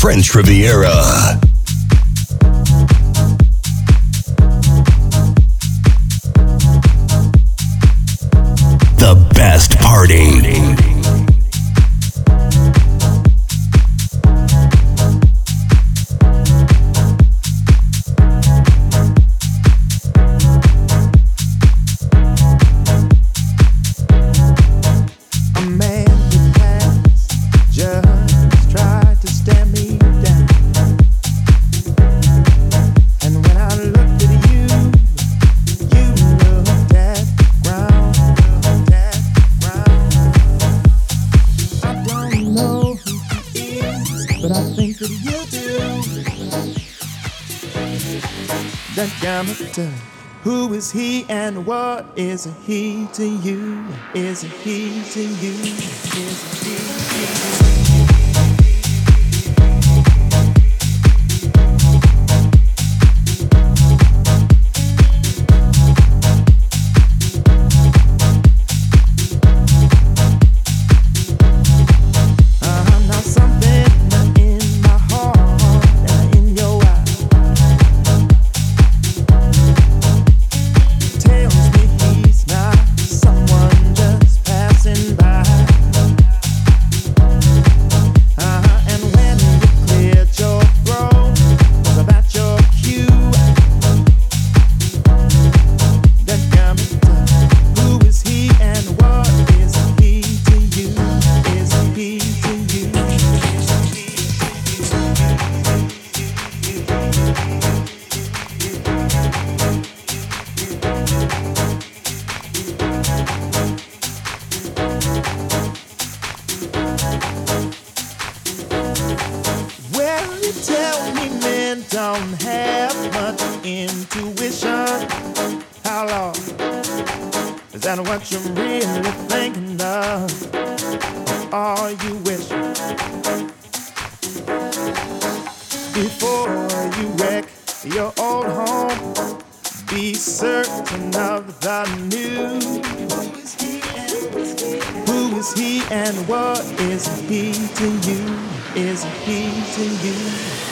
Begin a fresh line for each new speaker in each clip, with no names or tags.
French Riviera. He
Who is he and what is he to you? Is he to you?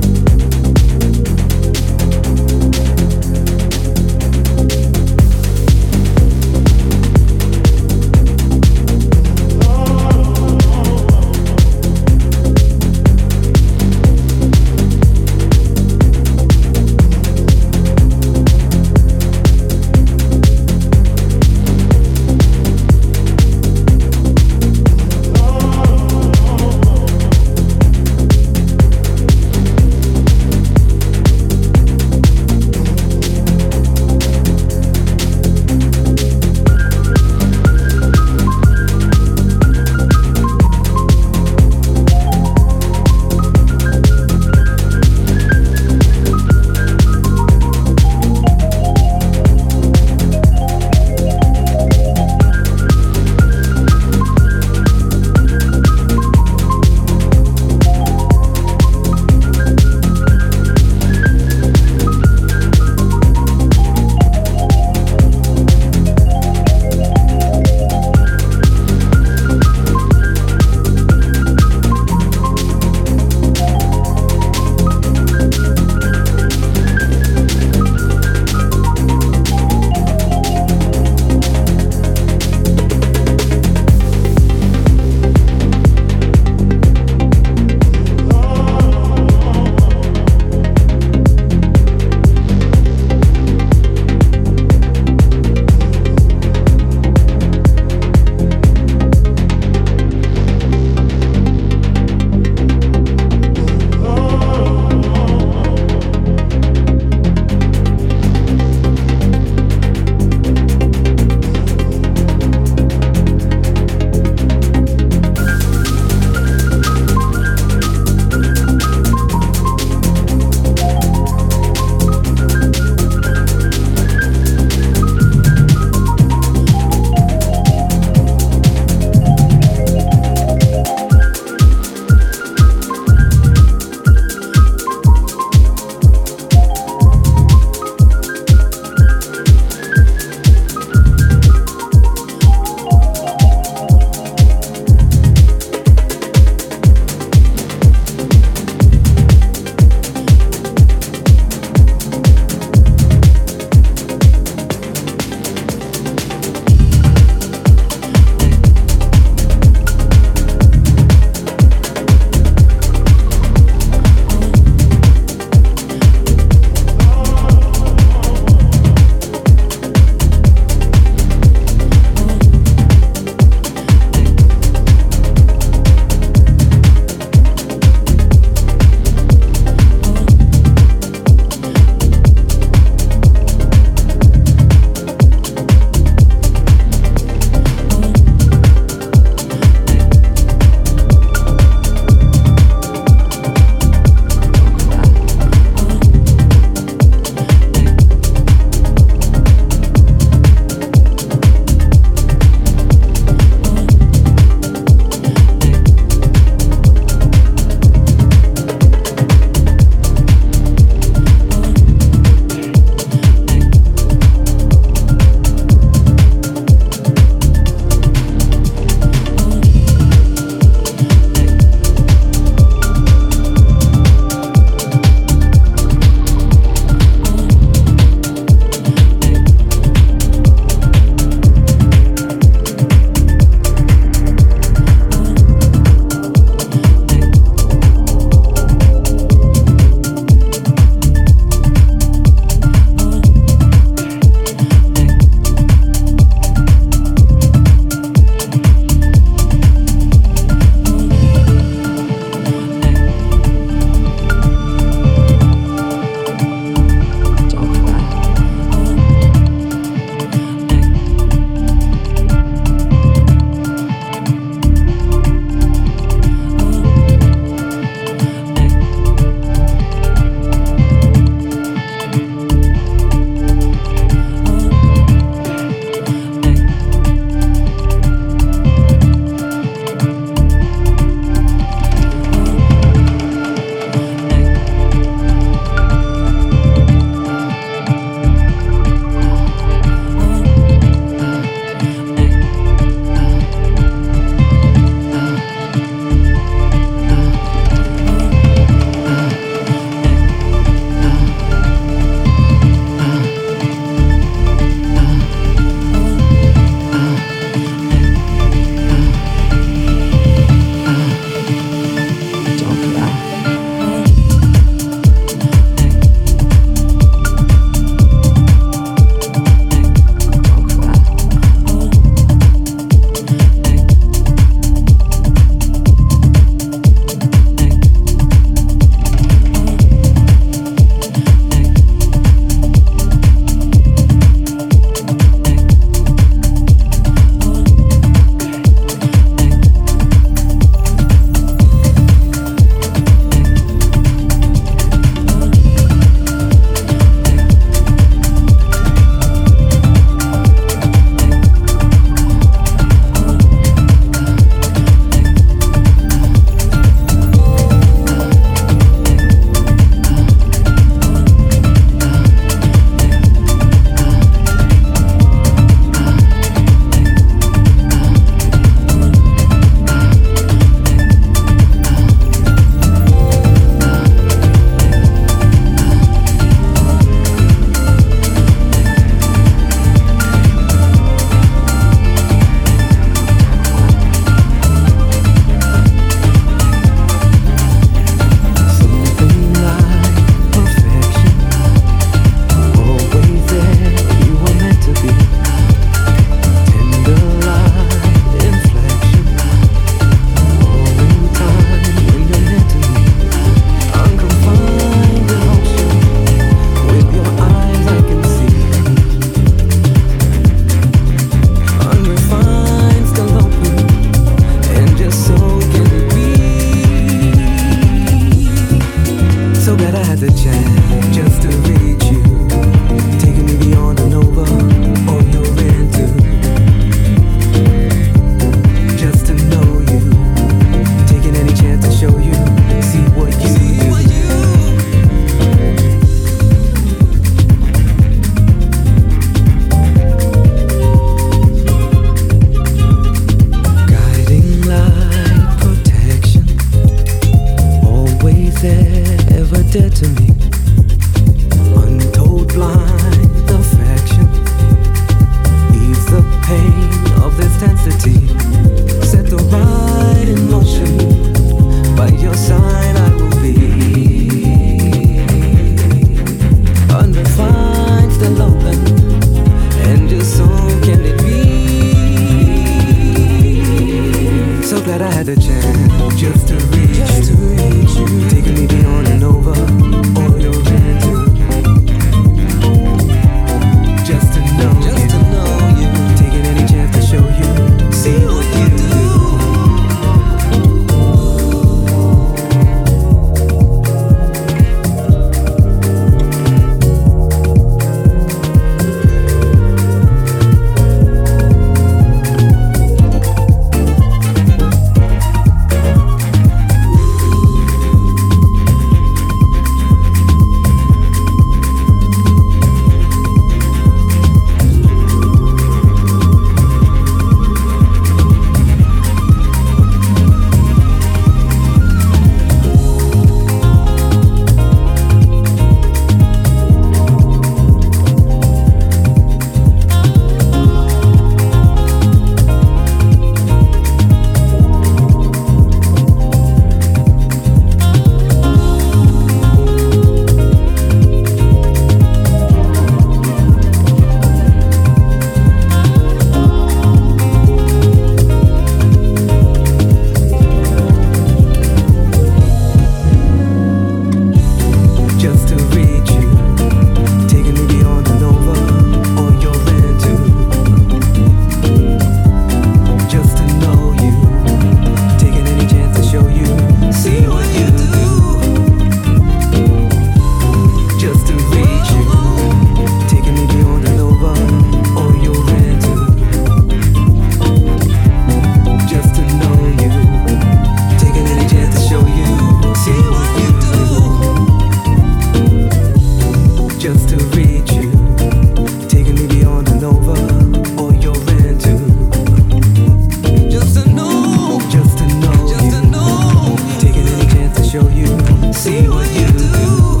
see what you
do.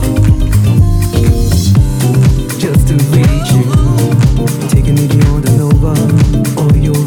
Just to reach you,
taking it beyond and over all your.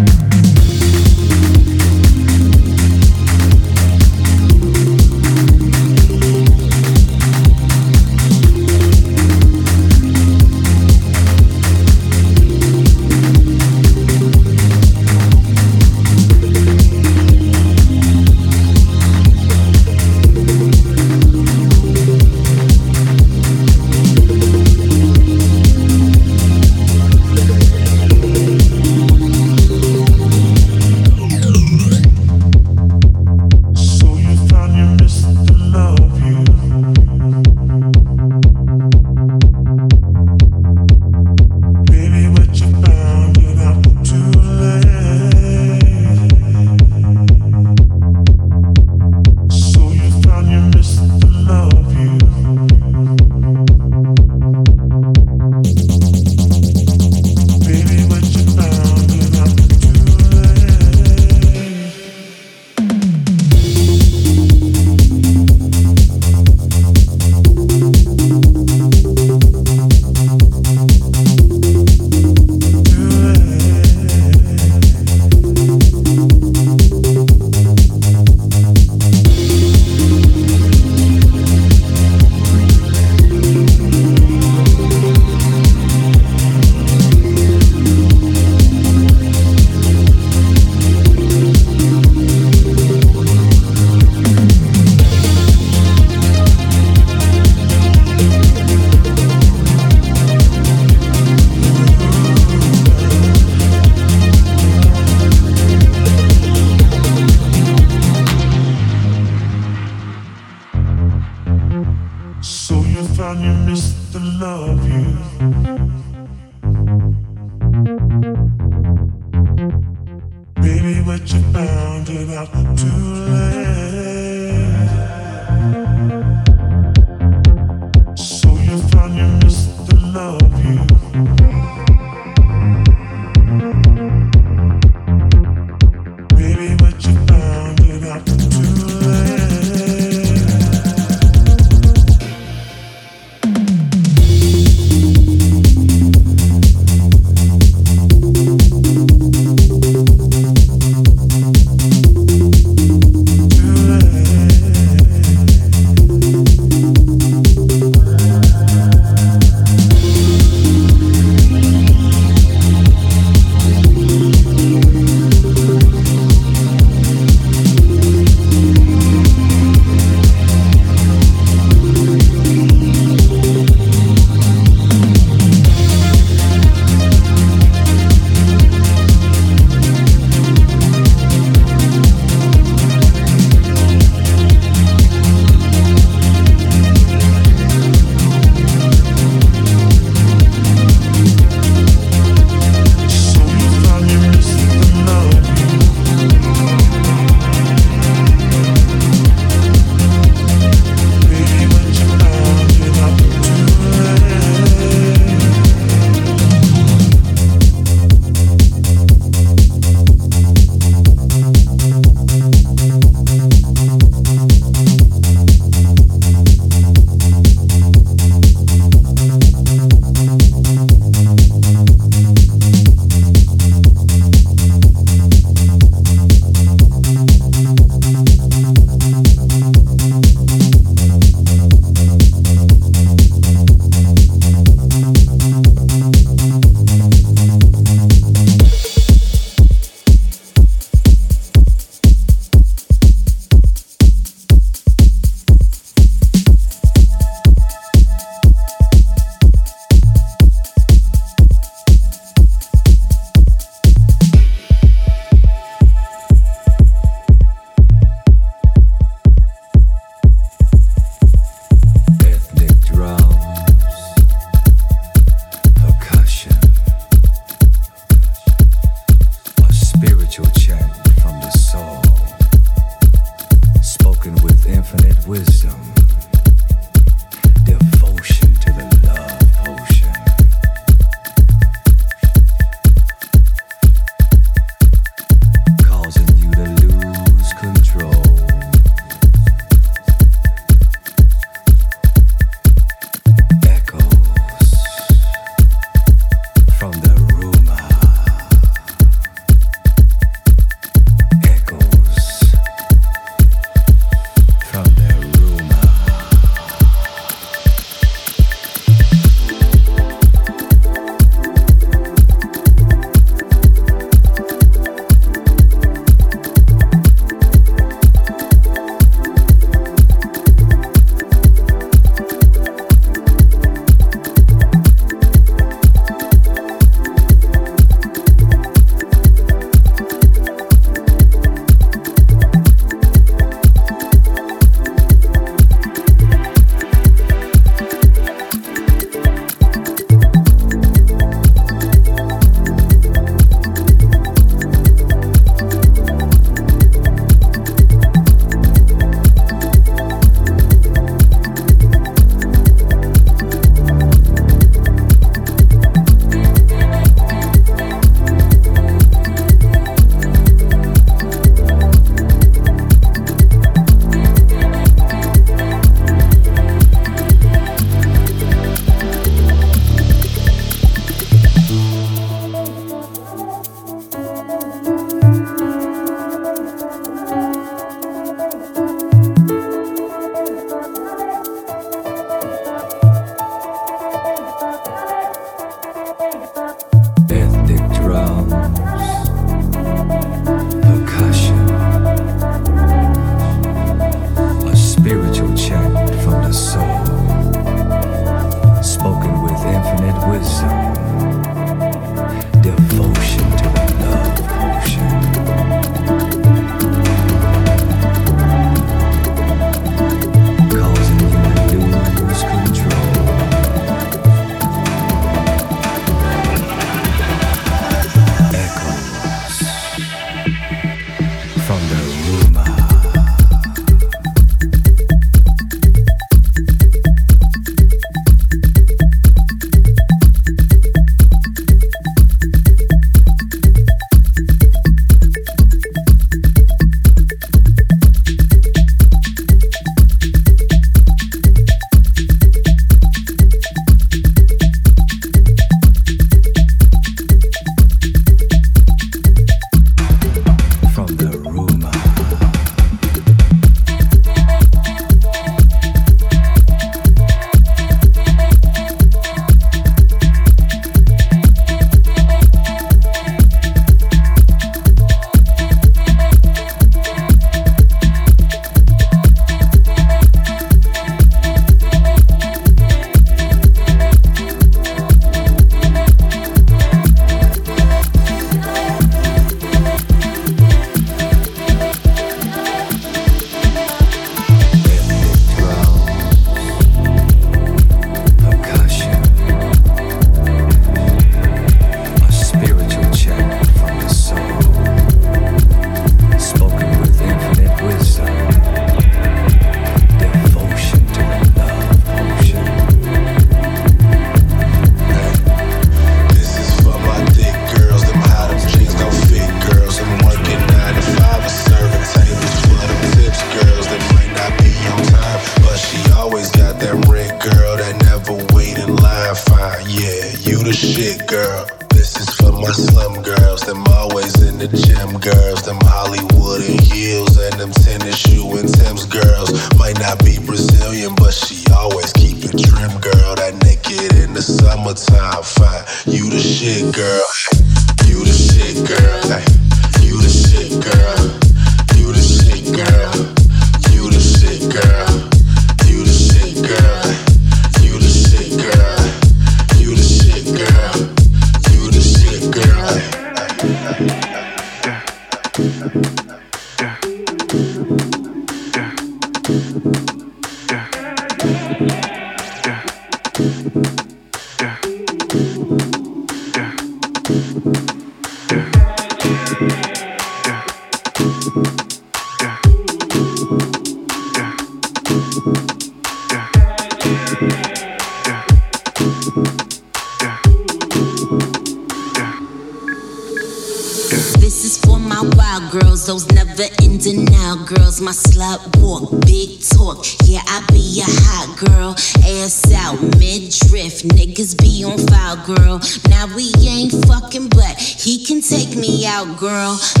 out, girl.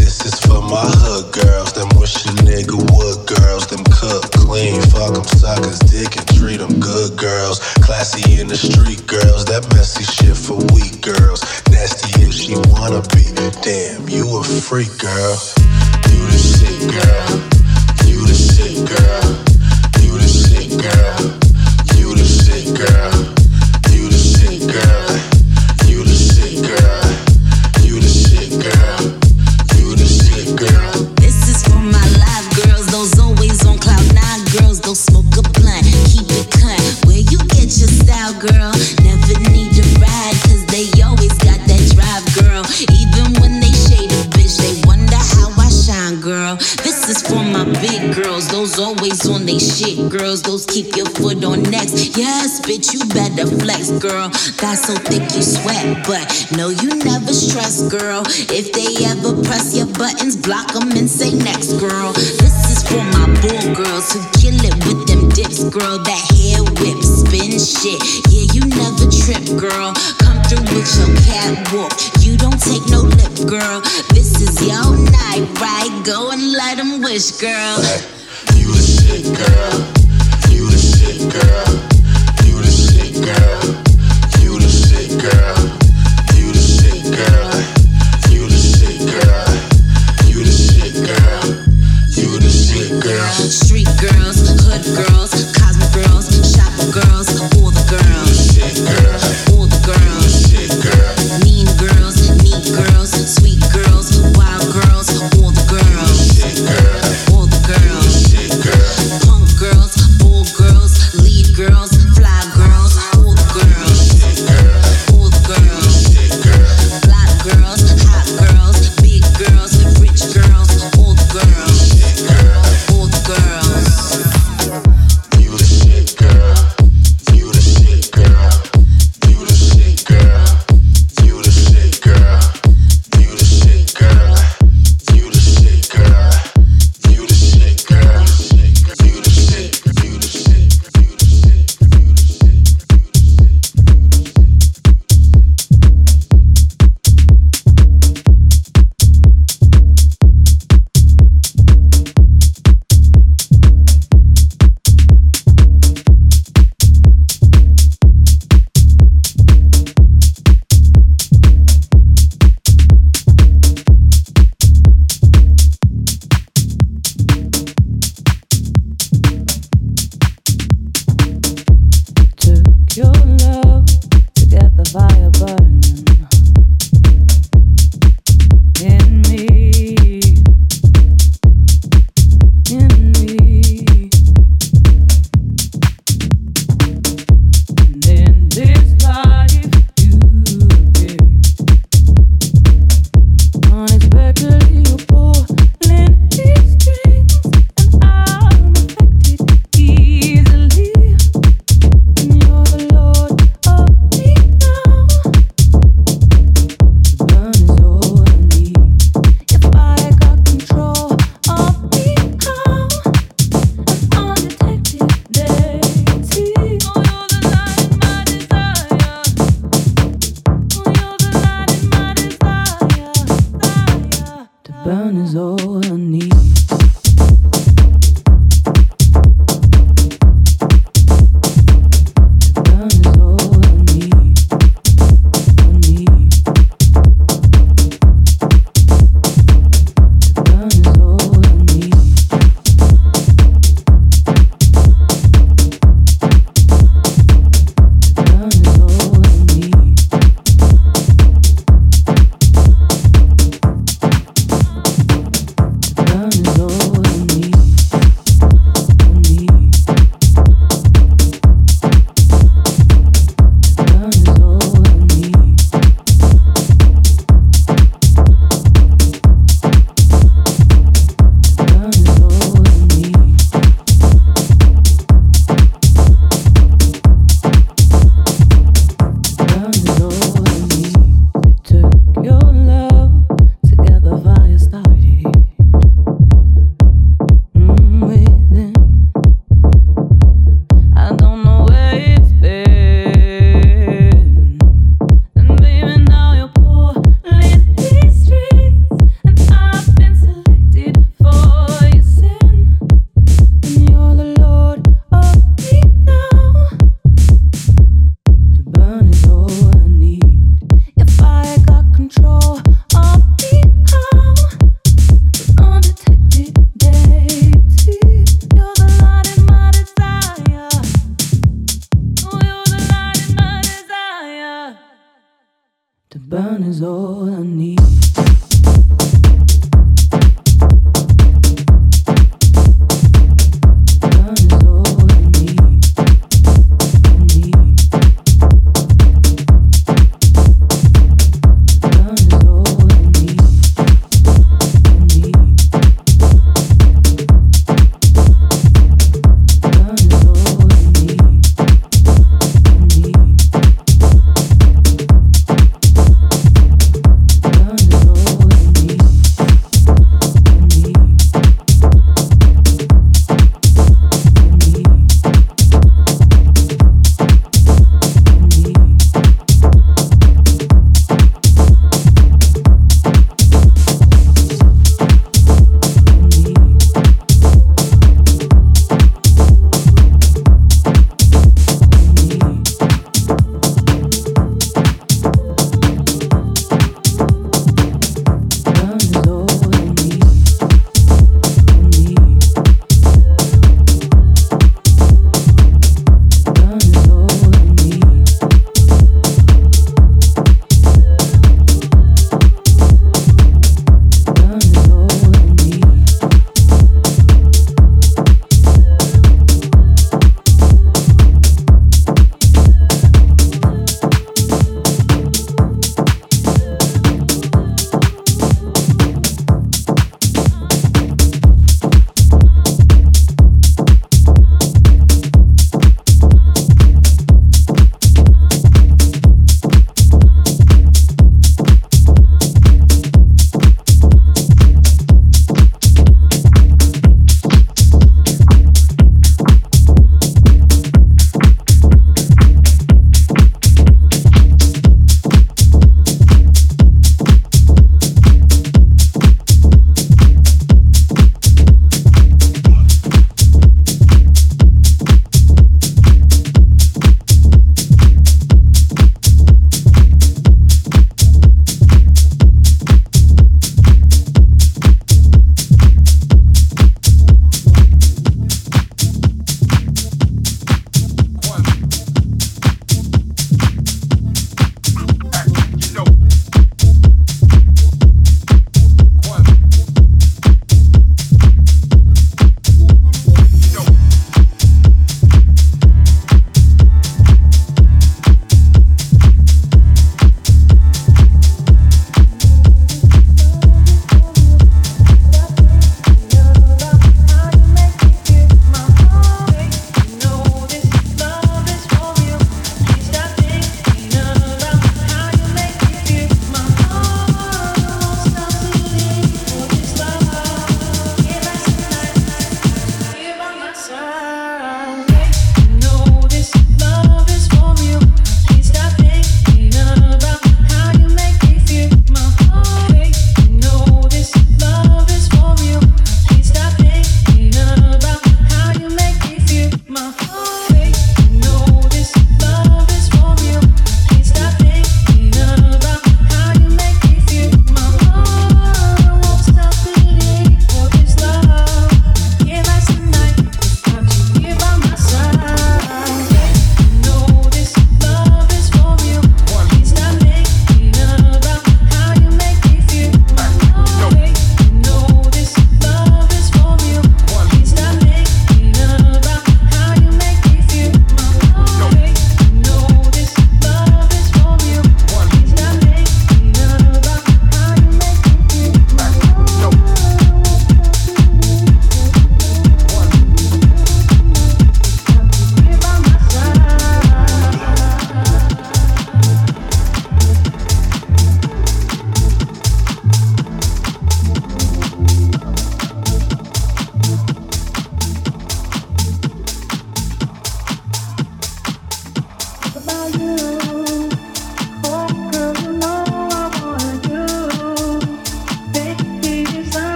got so thick you sweat. But no, you never stress, girl. If they ever press your buttons, block them and say next, girl. This is for my bull girls who kill it with them dips, girl. That hair whip, spin shit. Yeah, you never trip, girl. Come through with your catwalk. You don't take no lip, girl. This is your night, right? Go and let them wish, girl.
You a shit, girl.